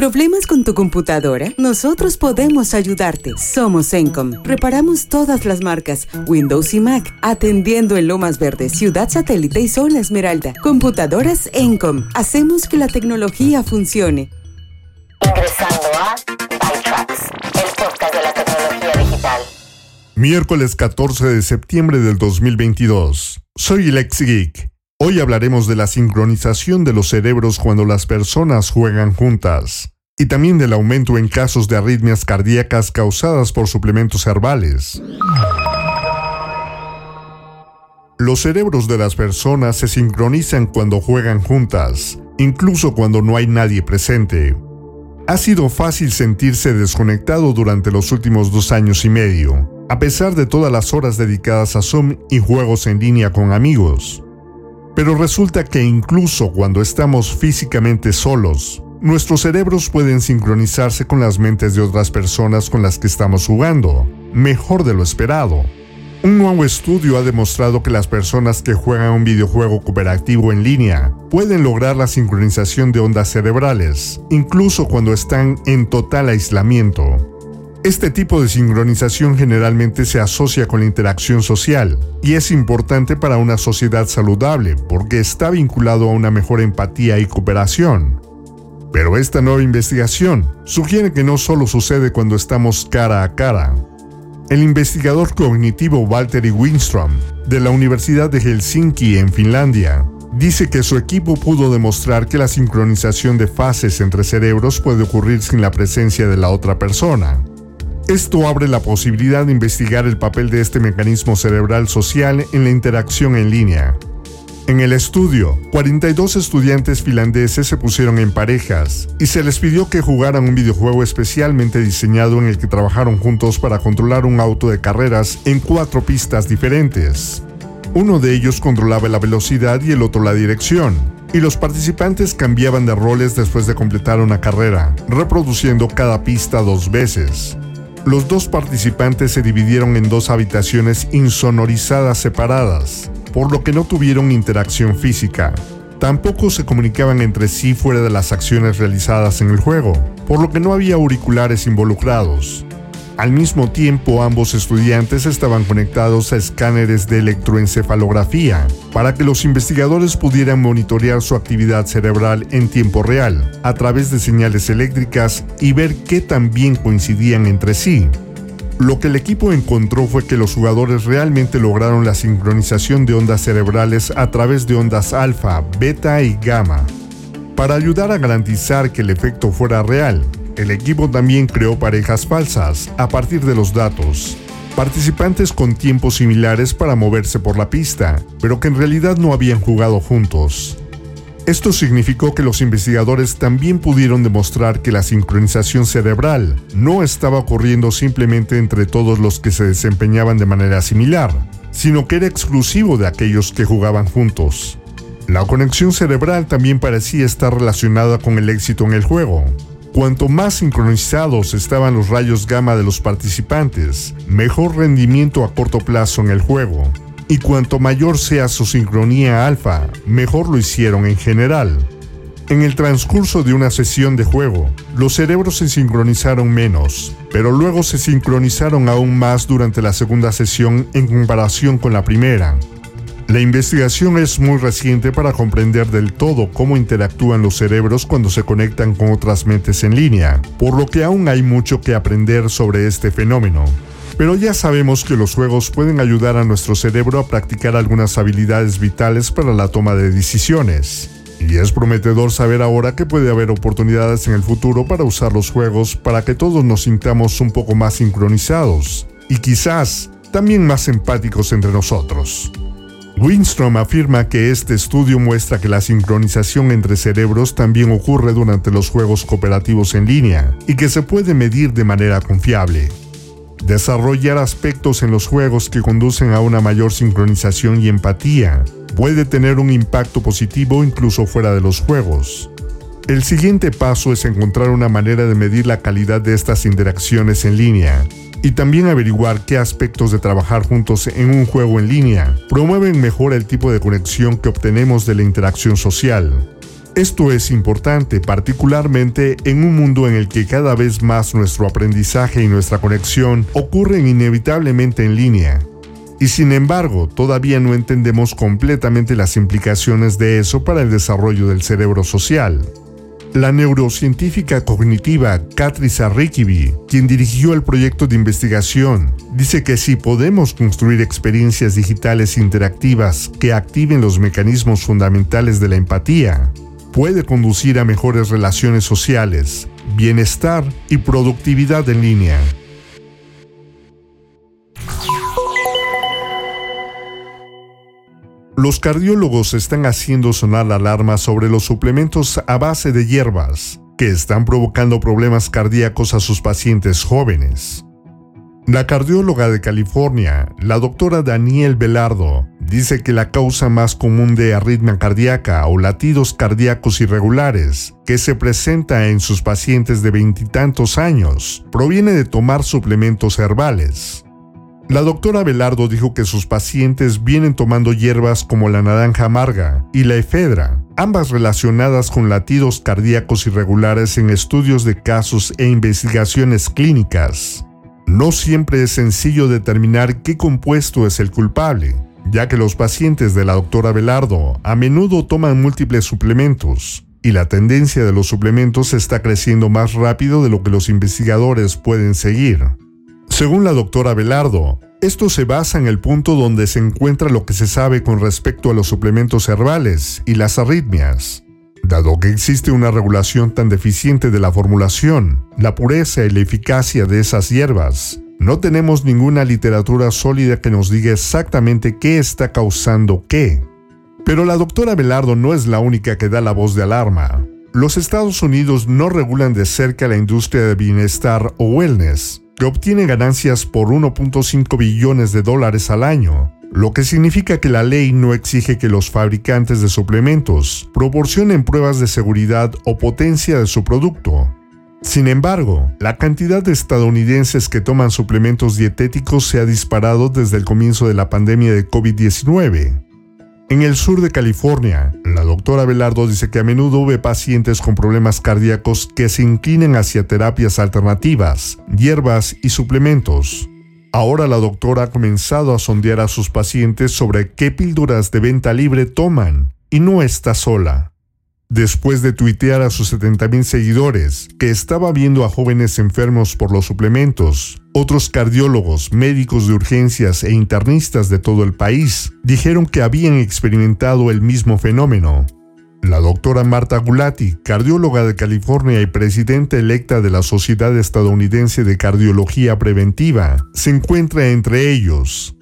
¿Problemas con tu computadora? Nosotros podemos ayudarte. Somos Encom. Reparamos todas las marcas, Windows y Mac, atendiendo en Lomas Verdes, Ciudad Satélite y Zona Esmeralda. Computadoras Encom. Hacemos que la tecnología funcione. Ingresando a ByTrax, el podcast de la tecnología digital. Miércoles 14 de septiembre del 2022. Soy Lex Geek. Hoy hablaremos de la sincronización de los cerebros cuando las personas juegan juntas y también del aumento en casos de arritmias cardíacas causadas por suplementos herbales. Los cerebros de las personas se sincronizan cuando juegan juntas, incluso cuando no hay nadie presente. Ha sido fácil sentirse desconectado durante los últimos dos años y medio, a pesar de todas las horas dedicadas a Zoom y juegos en línea con amigos. Pero resulta que incluso cuando estamos físicamente solos, nuestros cerebros pueden sincronizarse con las mentes de otras personas con las que estamos jugando, mejor de lo esperado. Un nuevo estudio ha demostrado que las personas que juegan un videojuego cooperativo en línea pueden lograr la sincronización de ondas cerebrales, incluso cuando están en total aislamiento. Este tipo de sincronización generalmente se asocia con la interacción social y es importante para una sociedad saludable porque está vinculado a una mejor empatía y cooperación. Pero esta nueva investigación sugiere que no solo sucede cuando estamos cara a cara. El investigador cognitivo Valtteri Winstrom, de la Universidad de Helsinki en Finlandia, dice que su equipo pudo demostrar que la sincronización de fases entre cerebros puede ocurrir sin la presencia de la otra persona. Esto abre la posibilidad de investigar el papel de este mecanismo cerebral social en la interacción en línea. En el estudio, 42 estudiantes finlandeses se pusieron en parejas y se les pidió que jugaran un videojuego especialmente diseñado en el que trabajaron juntos para controlar un auto de carreras en cuatro pistas diferentes. Uno de ellos controlaba la velocidad y el otro la dirección, y los participantes cambiaban de roles después de completar una carrera, reproduciendo cada pista dos veces. Los dos participantes se dividieron en dos habitaciones insonorizadas separadas, por lo que no tuvieron interacción física. Tampoco se comunicaban entre sí fuera de las acciones realizadas en el juego, por lo que no había auriculares involucrados. Al mismo tiempo, ambos estudiantes estaban conectados a escáneres de electroencefalografía para que los investigadores pudieran monitorear su actividad cerebral en tiempo real, a través de señales eléctricas y ver qué tan bien coincidían entre sí. Lo que el equipo encontró fue que los jugadores realmente lograron la sincronización de ondas cerebrales a través de ondas alfa, beta y gamma. Para ayudar a garantizar que el efecto fuera real, el equipo también creó parejas falsas a partir de los datos. Participantes con tiempos similares para moverse por la pista, pero que en realidad no habían jugado juntos. Esto significó que los investigadores también pudieron demostrar que la sincronización cerebral no estaba ocurriendo simplemente entre todos los que se desempeñaban de manera similar, sino que era exclusivo de aquellos que jugaban juntos. La conexión cerebral también parecía estar relacionada con el éxito en el juego, Cuanto más sincronizados estaban los rayos gamma de los participantes, mejor rendimiento a corto plazo en el juego. Y cuanto mayor sea su sincronía alfa, mejor lo hicieron en general. En el transcurso de una sesión de juego, los cerebros se sincronizaron menos, pero luego se sincronizaron aún más durante la segunda sesión en comparación con la primera, la investigación es muy reciente para comprender del todo cómo interactúan los cerebros cuando se conectan con otras mentes en línea, por lo que aún hay mucho que aprender sobre este fenómeno. Pero ya sabemos que los juegos pueden ayudar a nuestro cerebro a practicar algunas habilidades vitales para la toma de decisiones. Y es prometedor saber ahora que puede haber oportunidades en el futuro para usar los juegos para que todos nos sintamos un poco más sincronizados y quizás también más empáticos entre nosotros. Winstrom afirma que este estudio muestra que la sincronización entre cerebros también ocurre durante los juegos cooperativos en línea y que se puede medir de manera confiable. Desarrollar aspectos en los juegos que conducen a una mayor sincronización y empatía puede tener un impacto positivo incluso fuera de los juegos. El siguiente paso es encontrar una manera de medir la calidad de estas interacciones en línea y también averiguar qué aspectos de trabajar juntos en un juego en línea promueven mejor el tipo de conexión que obtenemos de la interacción social. Esto es importante particularmente en un mundo en el que cada vez más nuestro aprendizaje y nuestra conexión ocurren inevitablemente en línea. Y sin embargo, todavía no entendemos completamente las implicaciones de eso para el desarrollo del cerebro social. La neurocientífica cognitiva Katrisa Rikibi, quien dirigió el proyecto de investigación, dice que si podemos construir experiencias digitales interactivas que activen los mecanismos fundamentales de la empatía, puede conducir a mejores relaciones sociales, bienestar y productividad en línea. Los cardiólogos están haciendo sonar la alarma sobre los suplementos a base de hierbas, que están provocando problemas cardíacos a sus pacientes jóvenes. La cardióloga de California, la doctora Daniel Velardo, dice que la causa más común de arritmia cardíaca o latidos cardíacos irregulares que se presenta en sus pacientes de veintitantos años proviene de tomar suplementos herbales. La doctora Velardo dijo que sus pacientes vienen tomando hierbas como la naranja amarga y la efedra, ambas relacionadas con latidos cardíacos irregulares en estudios de casos e investigaciones clínicas. No siempre es sencillo determinar qué compuesto es el culpable, ya que los pacientes de la doctora Velardo a menudo toman múltiples suplementos, y la tendencia de los suplementos está creciendo más rápido de lo que los investigadores pueden seguir. Según la doctora Velardo, esto se basa en el punto donde se encuentra lo que se sabe con respecto a los suplementos herbales y las arritmias. Dado que existe una regulación tan deficiente de la formulación, la pureza y la eficacia de esas hierbas, no tenemos ninguna literatura sólida que nos diga exactamente qué está causando qué. Pero la doctora Velardo no es la única que da la voz de alarma. Los Estados Unidos no regulan de cerca la industria de bienestar o wellness, que obtiene ganancias por 1.5 billones de dólares al año, lo que significa que la ley no exige que los fabricantes de suplementos proporcionen pruebas de seguridad o potencia de su producto. Sin embargo, la cantidad de estadounidenses que toman suplementos dietéticos se ha disparado desde el comienzo de la pandemia de COVID-19, en el sur de California, la doctora Velardo dice que a menudo ve pacientes con problemas cardíacos que se inclinan hacia terapias alternativas, hierbas y suplementos. Ahora la doctora ha comenzado a sondear a sus pacientes sobre qué píldoras de venta libre toman, y no está sola después de tuitear a sus 70.000 seguidores que estaba viendo a jóvenes enfermos por los suplementos. Otros cardiólogos, médicos de urgencias e internistas de todo el país dijeron que habían experimentado el mismo fenómeno. La doctora Marta Gulati, cardióloga de California y presidenta electa de la Sociedad Estadounidense de Cardiología Preventiva, se encuentra entre ellos.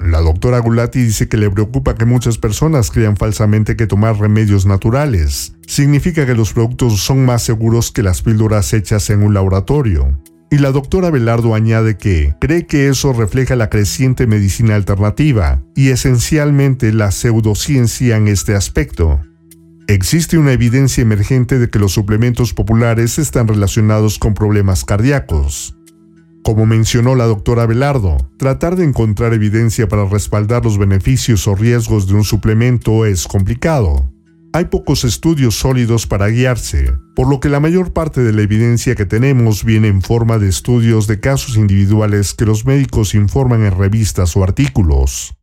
La doctora Gulati dice que le preocupa que muchas personas crean falsamente que tomar remedios naturales significa que los productos son más seguros que las píldoras hechas en un laboratorio. Y la doctora Velardo añade que cree que eso refleja la creciente medicina alternativa y esencialmente la pseudociencia en este aspecto. Existe una evidencia emergente de que los suplementos populares están relacionados con problemas cardíacos. Como mencionó la doctora Velardo, tratar de encontrar evidencia para respaldar los beneficios o riesgos de un suplemento es complicado. Hay pocos estudios sólidos para guiarse, por lo que la mayor parte de la evidencia que tenemos viene en forma de estudios de casos individuales que los médicos informan en revistas o artículos.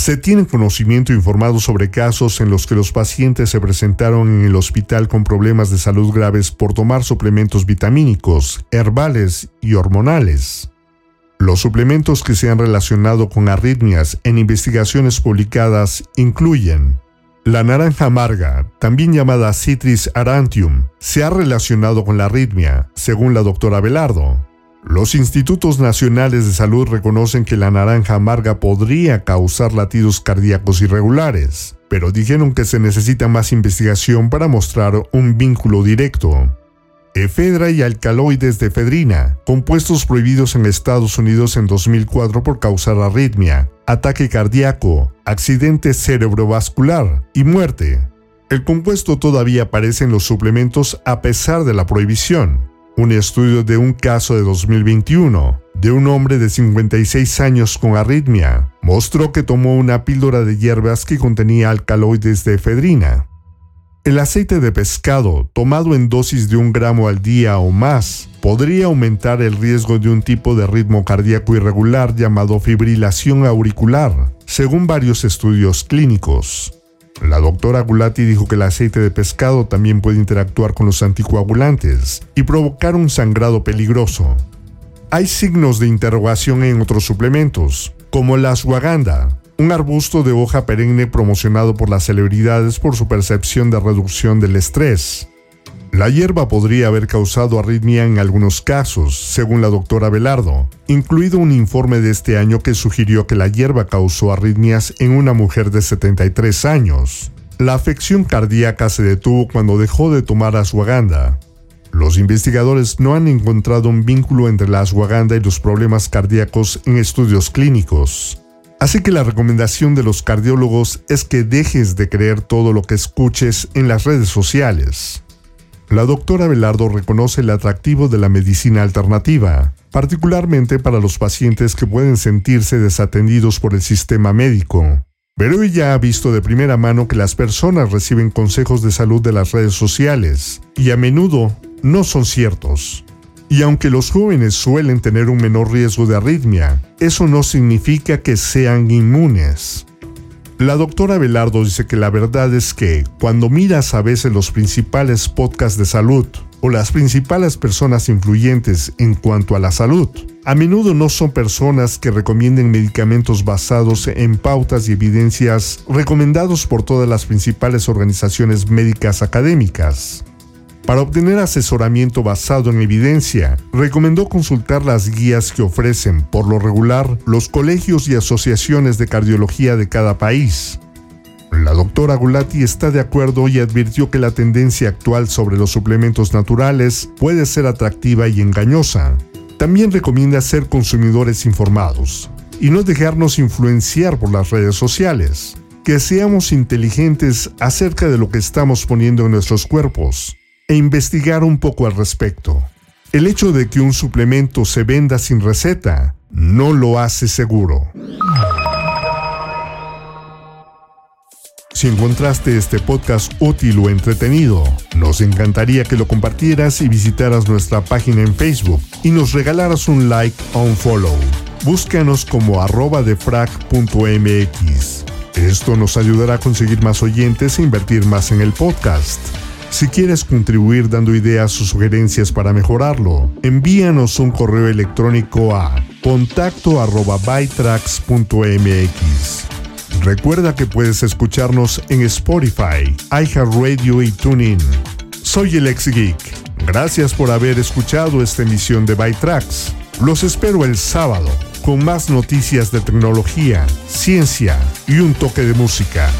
Se tiene conocimiento informado sobre casos en los que los pacientes se presentaron en el hospital con problemas de salud graves por tomar suplementos vitamínicos, herbales y hormonales. Los suplementos que se han relacionado con arritmias en investigaciones publicadas incluyen la naranja amarga, también llamada Citris arantium, se ha relacionado con la arritmia, según la doctora Velardo. Los institutos nacionales de salud reconocen que la naranja amarga podría causar latidos cardíacos irregulares, pero dijeron que se necesita más investigación para mostrar un vínculo directo. Efedra y alcaloides de efedrina, compuestos prohibidos en Estados Unidos en 2004 por causar arritmia, ataque cardíaco, accidente cerebrovascular y muerte. El compuesto todavía aparece en los suplementos a pesar de la prohibición. Un estudio de un caso de 2021 de un hombre de 56 años con arritmia mostró que tomó una píldora de hierbas que contenía alcaloides de efedrina. El aceite de pescado, tomado en dosis de un gramo al día o más, podría aumentar el riesgo de un tipo de ritmo cardíaco irregular llamado fibrilación auricular, según varios estudios clínicos. La doctora Gulati dijo que el aceite de pescado también puede interactuar con los anticoagulantes y provocar un sangrado peligroso. Hay signos de interrogación en otros suplementos, como la ashwagandha, un arbusto de hoja perenne promocionado por las celebridades por su percepción de reducción del estrés. La hierba podría haber causado arritmia en algunos casos, según la doctora Velardo, incluido un informe de este año que sugirió que la hierba causó arritmias en una mujer de 73 años. La afección cardíaca se detuvo cuando dejó de tomar ashwagandha. Los investigadores no han encontrado un vínculo entre la ashwagandha y los problemas cardíacos en estudios clínicos. Así que la recomendación de los cardiólogos es que dejes de creer todo lo que escuches en las redes sociales. La doctora Velardo reconoce el atractivo de la medicina alternativa, particularmente para los pacientes que pueden sentirse desatendidos por el sistema médico. Pero ella ha visto de primera mano que las personas reciben consejos de salud de las redes sociales, y a menudo no son ciertos. Y aunque los jóvenes suelen tener un menor riesgo de arritmia, eso no significa que sean inmunes. La doctora Velardo dice que la verdad es que cuando miras a veces los principales podcasts de salud o las principales personas influyentes en cuanto a la salud, a menudo no son personas que recomienden medicamentos basados en pautas y evidencias recomendados por todas las principales organizaciones médicas académicas. Para obtener asesoramiento basado en evidencia, recomendó consultar las guías que ofrecen, por lo regular, los colegios y asociaciones de cardiología de cada país. La doctora Gulati está de acuerdo y advirtió que la tendencia actual sobre los suplementos naturales puede ser atractiva y engañosa. También recomienda ser consumidores informados y no dejarnos influenciar por las redes sociales. Que seamos inteligentes acerca de lo que estamos poniendo en nuestros cuerpos e investigar un poco al respecto. El hecho de que un suplemento se venda sin receta no lo hace seguro. Si encontraste este podcast útil o entretenido, nos encantaría que lo compartieras y visitaras nuestra página en Facebook y nos regalaras un like o un follow. Búscanos como arroba defrag.mx. Esto nos ayudará a conseguir más oyentes e invertir más en el podcast. Si quieres contribuir dando ideas o sugerencias para mejorarlo, envíanos un correo electrónico a contacto Recuerda que puedes escucharnos en Spotify, iHeartRadio y TuneIn. Soy el ex geek. Gracias por haber escuchado esta emisión de ByTracks. Los espero el sábado con más noticias de tecnología, ciencia y un toque de música.